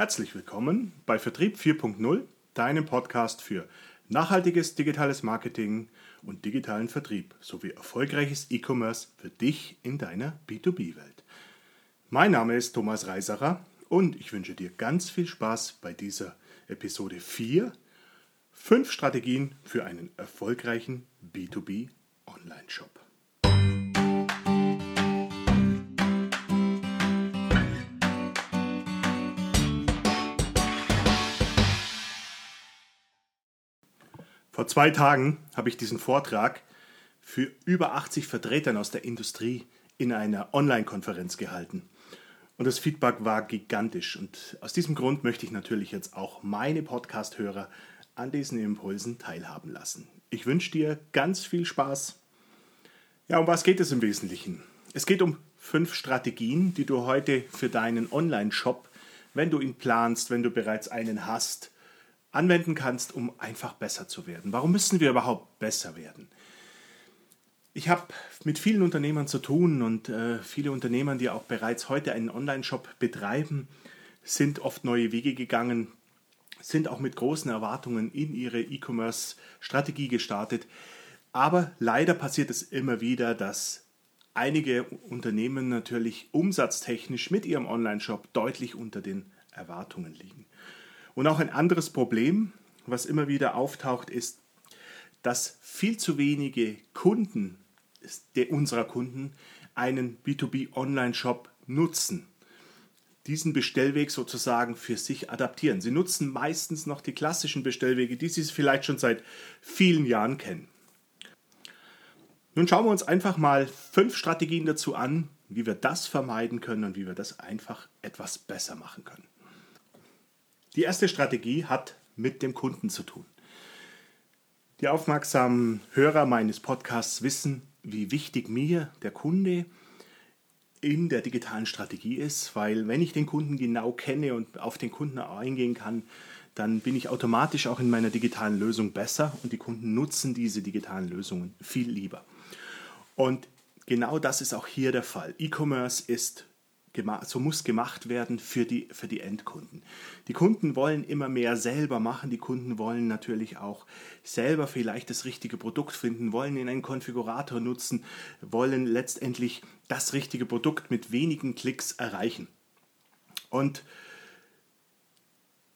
Herzlich willkommen bei Vertrieb 4.0, deinem Podcast für nachhaltiges digitales Marketing und digitalen Vertrieb sowie erfolgreiches E-Commerce für dich in deiner B2B-Welt. Mein Name ist Thomas Reisacher und ich wünsche dir ganz viel Spaß bei dieser Episode 4. Fünf Strategien für einen erfolgreichen B2B Online-Shop. Vor zwei Tagen habe ich diesen Vortrag für über 80 Vertretern aus der Industrie in einer Online-Konferenz gehalten. Und das Feedback war gigantisch. Und aus diesem Grund möchte ich natürlich jetzt auch meine Podcast-Hörer an diesen Impulsen teilhaben lassen. Ich wünsche dir ganz viel Spaß. Ja, um was geht es im Wesentlichen? Es geht um fünf Strategien, die du heute für deinen Online-Shop, wenn du ihn planst, wenn du bereits einen hast, anwenden kannst, um einfach besser zu werden. Warum müssen wir überhaupt besser werden? Ich habe mit vielen Unternehmern zu tun und äh, viele Unternehmer, die auch bereits heute einen Online-Shop betreiben, sind oft neue Wege gegangen, sind auch mit großen Erwartungen in ihre E-Commerce-Strategie gestartet. Aber leider passiert es immer wieder, dass einige Unternehmen natürlich umsatztechnisch mit ihrem Online-Shop deutlich unter den Erwartungen liegen. Und auch ein anderes Problem, was immer wieder auftaucht, ist, dass viel zu wenige Kunden unserer Kunden einen B2B Online-Shop nutzen. Diesen Bestellweg sozusagen für sich adaptieren. Sie nutzen meistens noch die klassischen Bestellwege, die Sie vielleicht schon seit vielen Jahren kennen. Nun schauen wir uns einfach mal fünf Strategien dazu an, wie wir das vermeiden können und wie wir das einfach etwas besser machen können. Die erste Strategie hat mit dem Kunden zu tun. Die aufmerksamen Hörer meines Podcasts wissen, wie wichtig mir der Kunde in der digitalen Strategie ist, weil wenn ich den Kunden genau kenne und auf den Kunden eingehen kann, dann bin ich automatisch auch in meiner digitalen Lösung besser und die Kunden nutzen diese digitalen Lösungen viel lieber. Und genau das ist auch hier der Fall. E-Commerce ist so muss gemacht werden für die, für die Endkunden. Die Kunden wollen immer mehr selber machen, die Kunden wollen natürlich auch selber vielleicht das richtige Produkt finden, wollen in einen Konfigurator nutzen, wollen letztendlich das richtige Produkt mit wenigen Klicks erreichen. Und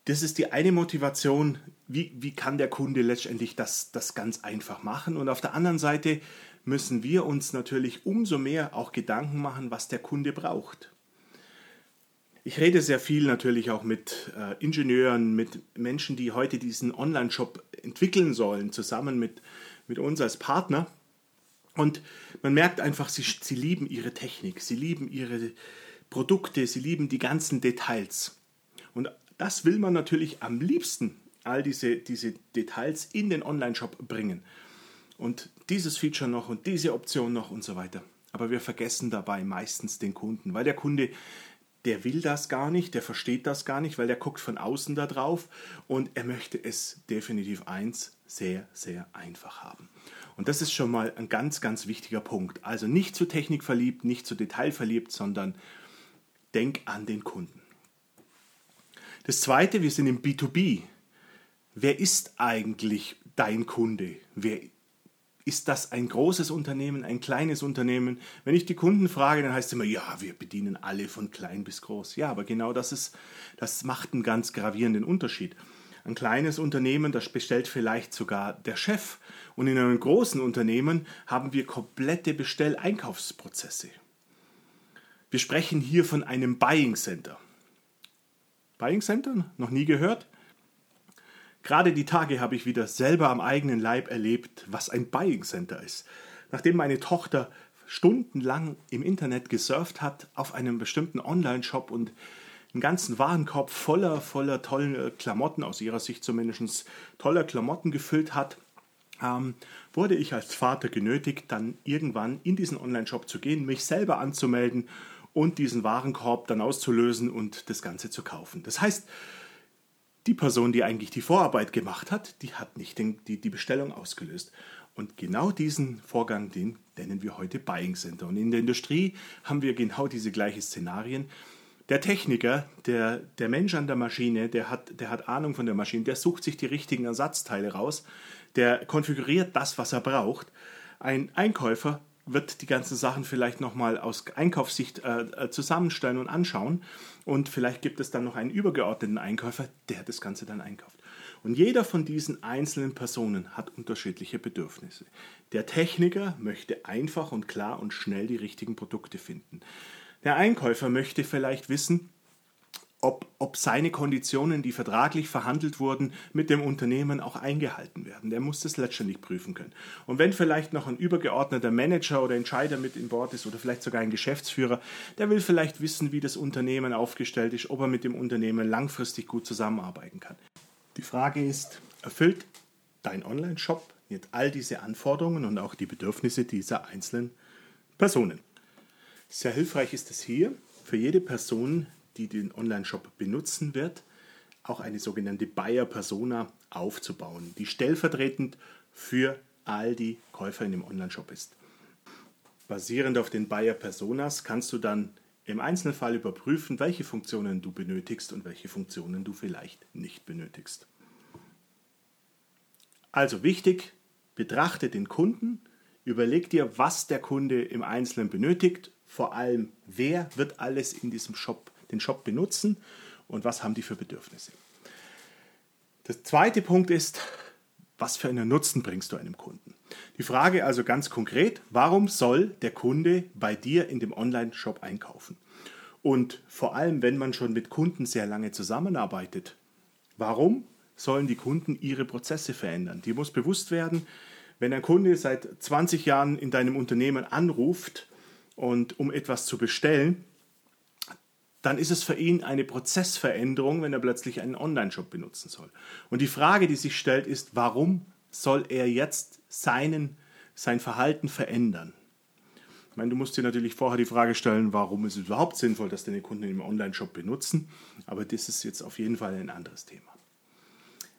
das ist die eine Motivation, wie, wie kann der Kunde letztendlich das, das ganz einfach machen. Und auf der anderen Seite müssen wir uns natürlich umso mehr auch Gedanken machen, was der Kunde braucht. Ich rede sehr viel natürlich auch mit äh, Ingenieuren, mit Menschen, die heute diesen Online-Shop entwickeln sollen, zusammen mit, mit uns als Partner. Und man merkt einfach, sie, sie lieben ihre Technik, sie lieben ihre Produkte, sie lieben die ganzen Details. Und das will man natürlich am liebsten, all diese, diese Details in den Online-Shop bringen. Und dieses Feature noch und diese Option noch und so weiter. Aber wir vergessen dabei meistens den Kunden, weil der Kunde der will das gar nicht, der versteht das gar nicht, weil der guckt von außen da drauf und er möchte es definitiv eins sehr, sehr einfach haben. Und das ist schon mal ein ganz, ganz wichtiger Punkt. Also nicht zu Technik verliebt, nicht zu Detail verliebt, sondern denk an den Kunden. Das zweite, wir sind im B2B. Wer ist eigentlich dein Kunde? Wer ist das ein großes Unternehmen, ein kleines Unternehmen? Wenn ich die Kunden frage, dann heißt es immer, ja, wir bedienen alle von klein bis groß. Ja, aber genau das ist, das macht einen ganz gravierenden Unterschied. Ein kleines Unternehmen, das bestellt vielleicht sogar der Chef. Und in einem großen Unternehmen haben wir komplette Bestelleinkaufsprozesse. Wir sprechen hier von einem Buying Center. Buying Center? Noch nie gehört? Gerade die Tage habe ich wieder selber am eigenen Leib erlebt, was ein Buying Center ist. Nachdem meine Tochter stundenlang im Internet gesurft hat auf einem bestimmten Online-Shop und einen ganzen Warenkorb voller, voller toller Klamotten, aus ihrer Sicht zumindest toller Klamotten gefüllt hat, ähm, wurde ich als Vater genötigt, dann irgendwann in diesen Online-Shop zu gehen, mich selber anzumelden und diesen Warenkorb dann auszulösen und das Ganze zu kaufen. Das heißt, die Person, die eigentlich die Vorarbeit gemacht hat, die hat nicht den, die, die Bestellung ausgelöst. Und genau diesen Vorgang, den nennen wir heute Buying Center. Und in der Industrie haben wir genau diese gleichen Szenarien. Der Techniker, der, der Mensch an der Maschine, der hat, der hat Ahnung von der Maschine, der sucht sich die richtigen Ersatzteile raus, der konfiguriert das, was er braucht. Ein Einkäufer wird die ganzen Sachen vielleicht nochmal aus Einkaufssicht äh, äh, zusammenstellen und anschauen. Und vielleicht gibt es dann noch einen übergeordneten Einkäufer, der das Ganze dann einkauft. Und jeder von diesen einzelnen Personen hat unterschiedliche Bedürfnisse. Der Techniker möchte einfach und klar und schnell die richtigen Produkte finden. Der Einkäufer möchte vielleicht wissen, ob, ob seine Konditionen, die vertraglich verhandelt wurden, mit dem Unternehmen auch eingehalten werden. Der muss das letztendlich prüfen können. Und wenn vielleicht noch ein übergeordneter Manager oder Entscheider mit in Bord ist oder vielleicht sogar ein Geschäftsführer, der will vielleicht wissen, wie das Unternehmen aufgestellt ist, ob er mit dem Unternehmen langfristig gut zusammenarbeiten kann. Die Frage ist, erfüllt dein Online-Shop jetzt all diese Anforderungen und auch die Bedürfnisse dieser einzelnen Personen? Sehr hilfreich ist es hier, für jede Person, die den Online-Shop benutzen wird, auch eine sogenannte Buyer-Persona aufzubauen, die stellvertretend für all die Käufer in dem Online-Shop ist. Basierend auf den Buyer-Personas kannst du dann im Einzelfall überprüfen, welche Funktionen du benötigst und welche Funktionen du vielleicht nicht benötigst. Also wichtig, betrachte den Kunden, überleg dir, was der Kunde im Einzelnen benötigt, vor allem wer wird alles in diesem Shop den Shop benutzen und was haben die für Bedürfnisse. Der zweite Punkt ist, was für einen Nutzen bringst du einem Kunden? Die Frage also ganz konkret, warum soll der Kunde bei dir in dem Online-Shop einkaufen? Und vor allem, wenn man schon mit Kunden sehr lange zusammenarbeitet, warum sollen die Kunden ihre Prozesse verändern? Die muss bewusst werden, wenn ein Kunde seit 20 Jahren in deinem Unternehmen anruft und um etwas zu bestellen, dann ist es für ihn eine Prozessveränderung, wenn er plötzlich einen Online-Shop benutzen soll. Und die Frage, die sich stellt, ist, warum soll er jetzt seinen, sein Verhalten verändern? Ich meine, du musst dir natürlich vorher die Frage stellen, warum ist es überhaupt sinnvoll, dass deine Kunden im Online-Shop benutzen. Aber das ist jetzt auf jeden Fall ein anderes Thema.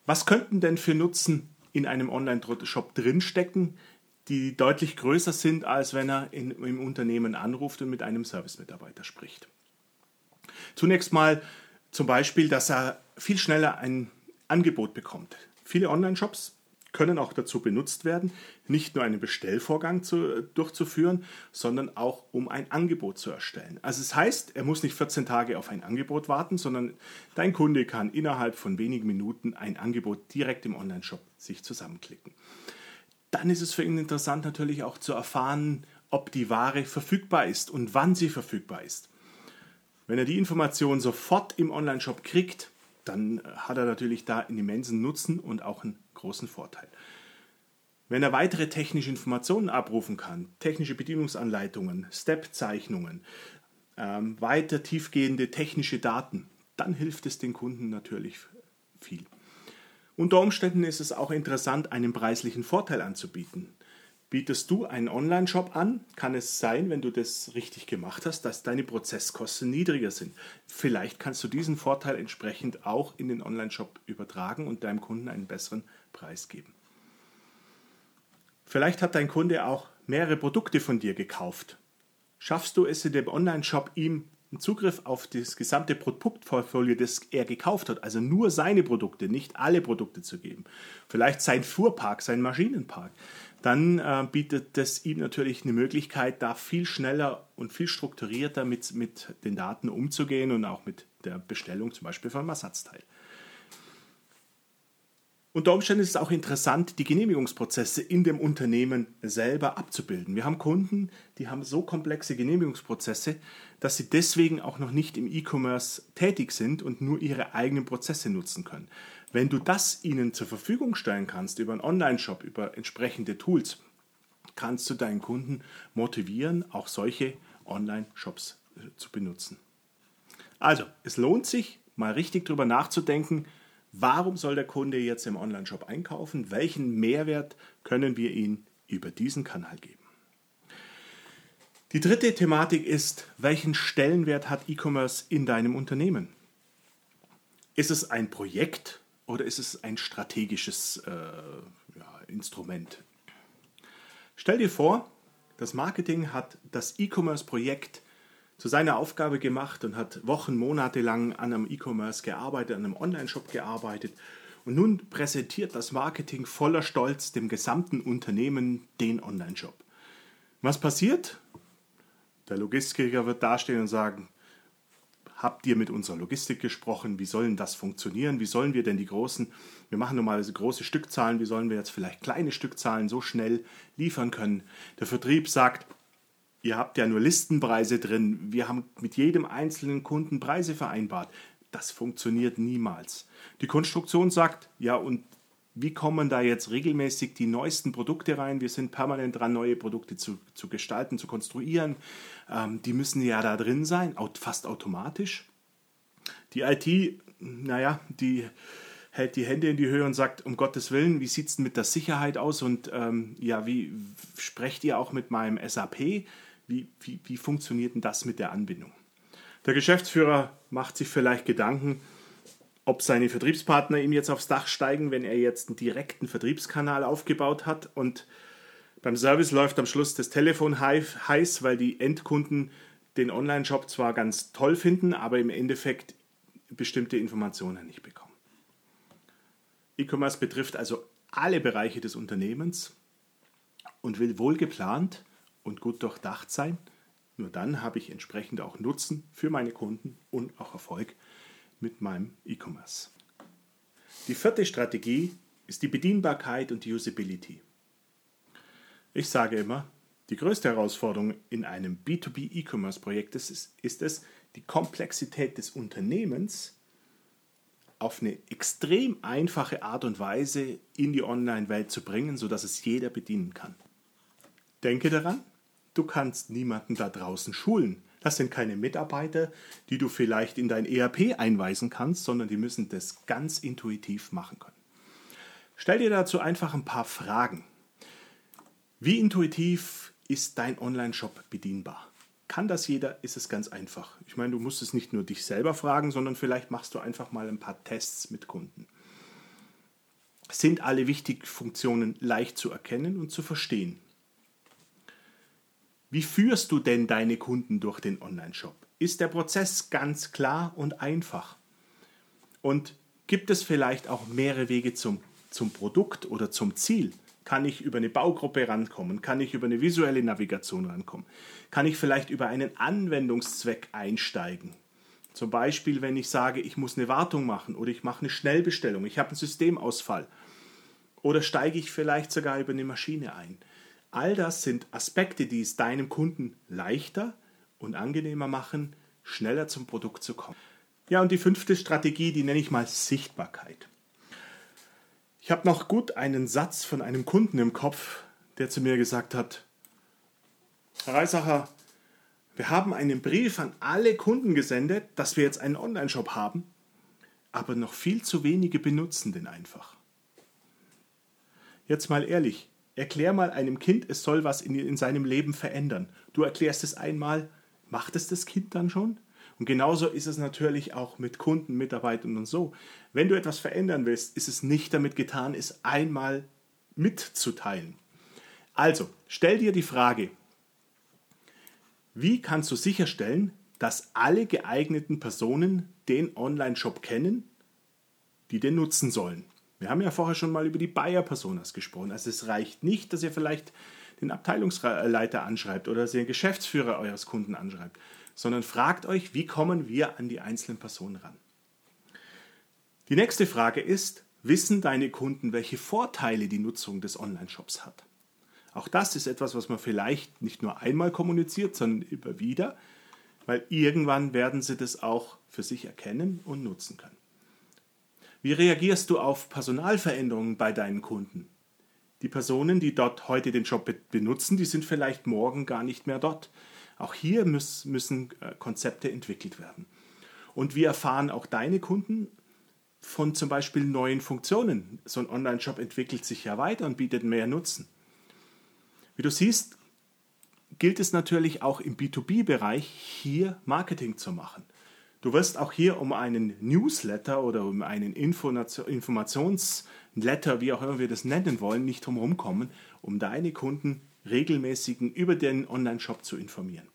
Was könnten denn für Nutzen in einem Online-Shop drinstecken, die deutlich größer sind, als wenn er in, im Unternehmen anruft und mit einem Service-Mitarbeiter spricht? Zunächst mal zum Beispiel, dass er viel schneller ein Angebot bekommt. Viele Online-Shops können auch dazu benutzt werden, nicht nur einen Bestellvorgang zu, durchzuführen, sondern auch um ein Angebot zu erstellen. Also es das heißt, er muss nicht 14 Tage auf ein Angebot warten, sondern dein Kunde kann innerhalb von wenigen Minuten ein Angebot direkt im Online-Shop sich zusammenklicken. Dann ist es für ihn interessant natürlich auch zu erfahren, ob die Ware verfügbar ist und wann sie verfügbar ist. Wenn er die Information sofort im Online-Shop kriegt, dann hat er natürlich da einen immensen Nutzen und auch einen großen Vorteil. Wenn er weitere technische Informationen abrufen kann, technische Bedienungsanleitungen, Step-Zeichnungen, ähm, weiter tiefgehende technische Daten, dann hilft es den Kunden natürlich viel. Unter Umständen ist es auch interessant, einen preislichen Vorteil anzubieten. Bietest du einen Online-Shop an, kann es sein, wenn du das richtig gemacht hast, dass deine Prozesskosten niedriger sind. Vielleicht kannst du diesen Vorteil entsprechend auch in den Online-Shop übertragen und deinem Kunden einen besseren Preis geben. Vielleicht hat dein Kunde auch mehrere Produkte von dir gekauft. Schaffst du es in dem Online-Shop ihm Zugriff auf das gesamte Produktportfolio, das er gekauft hat, also nur seine Produkte, nicht alle Produkte zu geben. Vielleicht sein Fuhrpark, sein Maschinenpark dann äh, bietet das ihm natürlich eine Möglichkeit, da viel schneller und viel strukturierter mit, mit den Daten umzugehen und auch mit der Bestellung zum Beispiel von einem Ersatzteil. Unter Umständen ist es auch interessant, die Genehmigungsprozesse in dem Unternehmen selber abzubilden. Wir haben Kunden, die haben so komplexe Genehmigungsprozesse, dass sie deswegen auch noch nicht im E-Commerce tätig sind und nur ihre eigenen Prozesse nutzen können. Wenn du das ihnen zur Verfügung stellen kannst über einen Online-Shop, über entsprechende Tools, kannst du deinen Kunden motivieren, auch solche Online-Shops äh, zu benutzen. Also, es lohnt sich, mal richtig darüber nachzudenken, warum soll der Kunde jetzt im Online-Shop einkaufen, welchen Mehrwert können wir ihm über diesen Kanal geben. Die dritte Thematik ist, welchen Stellenwert hat E-Commerce in deinem Unternehmen? Ist es ein Projekt, oder ist es ein strategisches äh, ja, Instrument? Stell dir vor, das Marketing hat das E-Commerce-Projekt zu seiner Aufgabe gemacht und hat Wochen, Monate lang an einem E-Commerce gearbeitet, an einem Online-Shop gearbeitet. Und nun präsentiert das Marketing voller Stolz dem gesamten Unternehmen den Online-Shop. Was passiert? Der Logistiker wird dastehen und sagen, habt ihr mit unserer Logistik gesprochen? Wie sollen das funktionieren? Wie sollen wir denn die großen, wir machen normalerweise große Stückzahlen, wie sollen wir jetzt vielleicht kleine Stückzahlen so schnell liefern können? Der Vertrieb sagt, ihr habt ja nur Listenpreise drin, wir haben mit jedem einzelnen Kunden Preise vereinbart. Das funktioniert niemals. Die Konstruktion sagt, ja, und wie kommen da jetzt regelmäßig die neuesten Produkte rein? Wir sind permanent dran, neue Produkte zu, zu gestalten, zu konstruieren. Ähm, die müssen ja da drin sein, fast automatisch. Die IT, naja, die hält die Hände in die Höhe und sagt, um Gottes Willen, wie sieht es denn mit der Sicherheit aus? Und ähm, ja, wie sprecht ihr auch mit meinem SAP? Wie, wie, wie funktioniert denn das mit der Anbindung? Der Geschäftsführer macht sich vielleicht Gedanken, ob seine Vertriebspartner ihm jetzt aufs Dach steigen, wenn er jetzt einen direkten Vertriebskanal aufgebaut hat und beim Service läuft am Schluss das Telefon heiß, weil die Endkunden den Online-Shop zwar ganz toll finden, aber im Endeffekt bestimmte Informationen nicht bekommen. E-Commerce betrifft also alle Bereiche des Unternehmens und will wohl geplant und gut durchdacht sein. Nur dann habe ich entsprechend auch Nutzen für meine Kunden und auch Erfolg mit meinem E-Commerce. Die vierte Strategie ist die Bedienbarkeit und die Usability. Ich sage immer, die größte Herausforderung in einem B2B E-Commerce-Projekt ist, ist es, die Komplexität des Unternehmens auf eine extrem einfache Art und Weise in die Online-Welt zu bringen, sodass es jeder bedienen kann. Denke daran, du kannst niemanden da draußen schulen. Das sind keine Mitarbeiter, die du vielleicht in dein ERP einweisen kannst, sondern die müssen das ganz intuitiv machen können. Stell dir dazu einfach ein paar Fragen. Wie intuitiv ist dein Online-Shop bedienbar? Kann das jeder? Ist es ganz einfach. Ich meine, du musst es nicht nur dich selber fragen, sondern vielleicht machst du einfach mal ein paar Tests mit Kunden. Sind alle wichtigen Funktionen leicht zu erkennen und zu verstehen? Wie führst du denn deine Kunden durch den Online-Shop? Ist der Prozess ganz klar und einfach? Und gibt es vielleicht auch mehrere Wege zum, zum Produkt oder zum Ziel? Kann ich über eine Baugruppe rankommen? Kann ich über eine visuelle Navigation rankommen? Kann ich vielleicht über einen Anwendungszweck einsteigen? Zum Beispiel, wenn ich sage, ich muss eine Wartung machen oder ich mache eine Schnellbestellung, ich habe einen Systemausfall. Oder steige ich vielleicht sogar über eine Maschine ein? All das sind Aspekte, die es deinem Kunden leichter und angenehmer machen, schneller zum Produkt zu kommen. Ja, und die fünfte Strategie, die nenne ich mal Sichtbarkeit. Ich habe noch gut einen Satz von einem Kunden im Kopf, der zu mir gesagt hat, Herr Reisacher, wir haben einen Brief an alle Kunden gesendet, dass wir jetzt einen Online-Shop haben, aber noch viel zu wenige benutzen den einfach. Jetzt mal ehrlich, Erklär mal einem Kind, es soll was in, in seinem Leben verändern. Du erklärst es einmal, macht es das Kind dann schon? Und genauso ist es natürlich auch mit Kunden, Mitarbeitern und so. Wenn du etwas verändern willst, ist es nicht damit getan, es einmal mitzuteilen. Also, stell dir die Frage, wie kannst du sicherstellen, dass alle geeigneten Personen den Online-Shop kennen, die den nutzen sollen? Wir haben ja vorher schon mal über die Buyer-Personas gesprochen. Also es reicht nicht, dass ihr vielleicht den Abteilungsleiter anschreibt oder dass ihr den Geschäftsführer eures Kunden anschreibt, sondern fragt euch, wie kommen wir an die einzelnen Personen ran. Die nächste Frage ist, wissen deine Kunden, welche Vorteile die Nutzung des Online-Shops hat? Auch das ist etwas, was man vielleicht nicht nur einmal kommuniziert, sondern immer wieder, weil irgendwann werden sie das auch für sich erkennen und nutzen können. Wie reagierst du auf Personalveränderungen bei deinen Kunden? Die Personen, die dort heute den Job benutzen, die sind vielleicht morgen gar nicht mehr dort. Auch hier müssen äh, Konzepte entwickelt werden. Und wie erfahren auch deine Kunden von zum Beispiel neuen Funktionen? So ein Online-Shop entwickelt sich ja weiter und bietet mehr Nutzen. Wie du siehst, gilt es natürlich auch im B2B-Bereich hier Marketing zu machen. Du wirst auch hier um einen Newsletter oder um einen Informationsletter, wie auch immer wir das nennen wollen, nicht drumherum kommen, um deine Kunden regelmäßig über den Online-Shop zu informieren.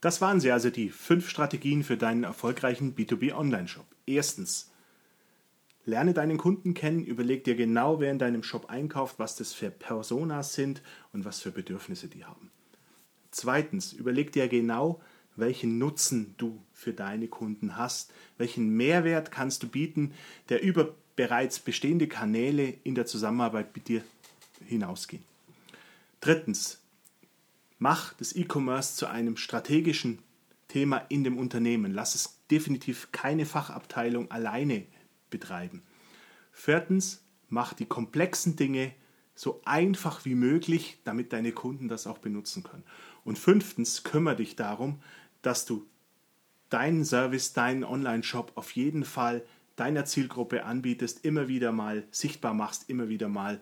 Das waren sie also die fünf Strategien für deinen erfolgreichen B2B Online-Shop. Erstens, lerne deinen Kunden kennen, überleg dir genau, wer in deinem Shop einkauft, was das für Personas sind und was für Bedürfnisse die haben. Zweitens, überleg dir genau, welchen Nutzen du für deine Kunden hast, welchen Mehrwert kannst du bieten, der über bereits bestehende Kanäle in der Zusammenarbeit mit dir hinausgehen. Drittens, mach das E-Commerce zu einem strategischen Thema in dem Unternehmen. Lass es definitiv keine Fachabteilung alleine betreiben. Viertens, mach die komplexen Dinge so einfach wie möglich, damit deine Kunden das auch benutzen können. Und fünftens, kümmere dich darum, dass du deinen Service, deinen Online-Shop auf jeden Fall deiner Zielgruppe anbietest, immer wieder mal sichtbar machst, immer wieder mal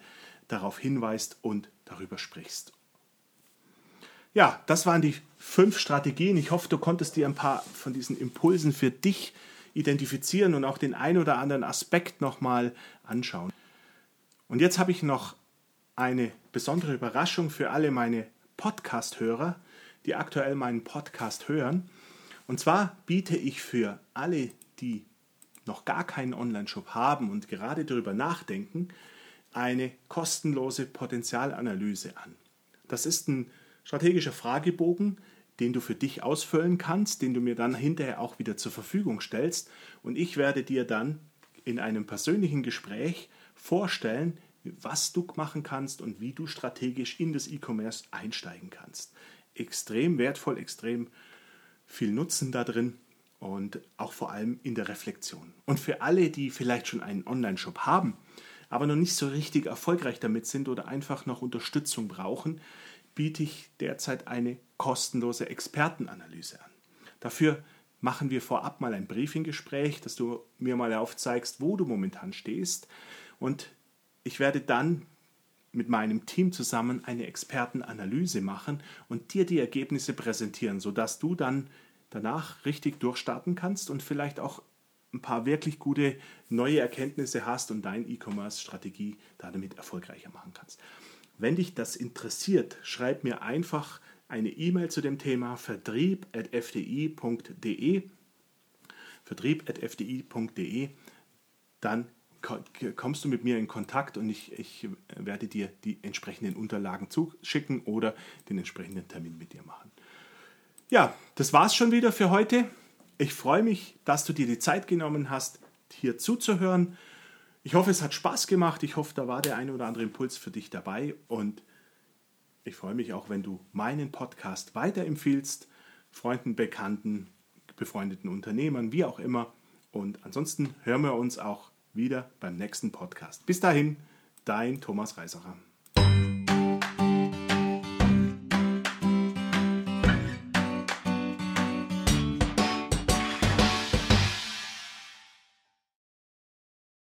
darauf hinweist und darüber sprichst. Ja, das waren die fünf Strategien. Ich hoffe, du konntest dir ein paar von diesen Impulsen für dich identifizieren und auch den ein oder anderen Aspekt nochmal anschauen. Und jetzt habe ich noch eine besondere Überraschung für alle meine Podcast-Hörer, die aktuell meinen Podcast hören. Und zwar biete ich für alle, die noch gar keinen Online-Shop haben und gerade darüber nachdenken, eine kostenlose Potenzialanalyse an. Das ist ein strategischer Fragebogen, den du für dich ausfüllen kannst, den du mir dann hinterher auch wieder zur Verfügung stellst. Und ich werde dir dann in einem persönlichen Gespräch vorstellen, was du machen kannst und wie du strategisch in das E-Commerce einsteigen kannst. Extrem wertvoll, extrem viel Nutzen da drin und auch vor allem in der Reflexion. Und für alle, die vielleicht schon einen Online-Shop haben, aber noch nicht so richtig erfolgreich damit sind oder einfach noch Unterstützung brauchen, biete ich derzeit eine kostenlose Expertenanalyse an. Dafür machen wir vorab mal ein Briefinggespräch, dass du mir mal aufzeigst, wo du momentan stehst. Und ich werde dann mit meinem Team zusammen eine Expertenanalyse machen und dir die Ergebnisse präsentieren, sodass du dann danach richtig durchstarten kannst und vielleicht auch ein paar wirklich gute neue Erkenntnisse hast und deine E-Commerce-Strategie damit erfolgreicher machen kannst. Wenn dich das interessiert, schreib mir einfach eine E-Mail zu dem Thema vertrieb.fdi.de vertrieb.fdi.de dann kommst du mit mir in Kontakt und ich, ich werde dir die entsprechenden Unterlagen zuschicken oder den entsprechenden Termin mit dir machen. Ja, das war's schon wieder für heute. Ich freue mich, dass du dir die Zeit genommen hast, hier zuzuhören. Ich hoffe, es hat Spaß gemacht. Ich hoffe, da war der ein oder andere Impuls für dich dabei. Und ich freue mich auch, wenn du meinen Podcast weiterempfiehlst, Freunden, Bekannten, befreundeten Unternehmern, wie auch immer. Und ansonsten hören wir uns auch wieder beim nächsten Podcast. Bis dahin, dein Thomas Reisacher.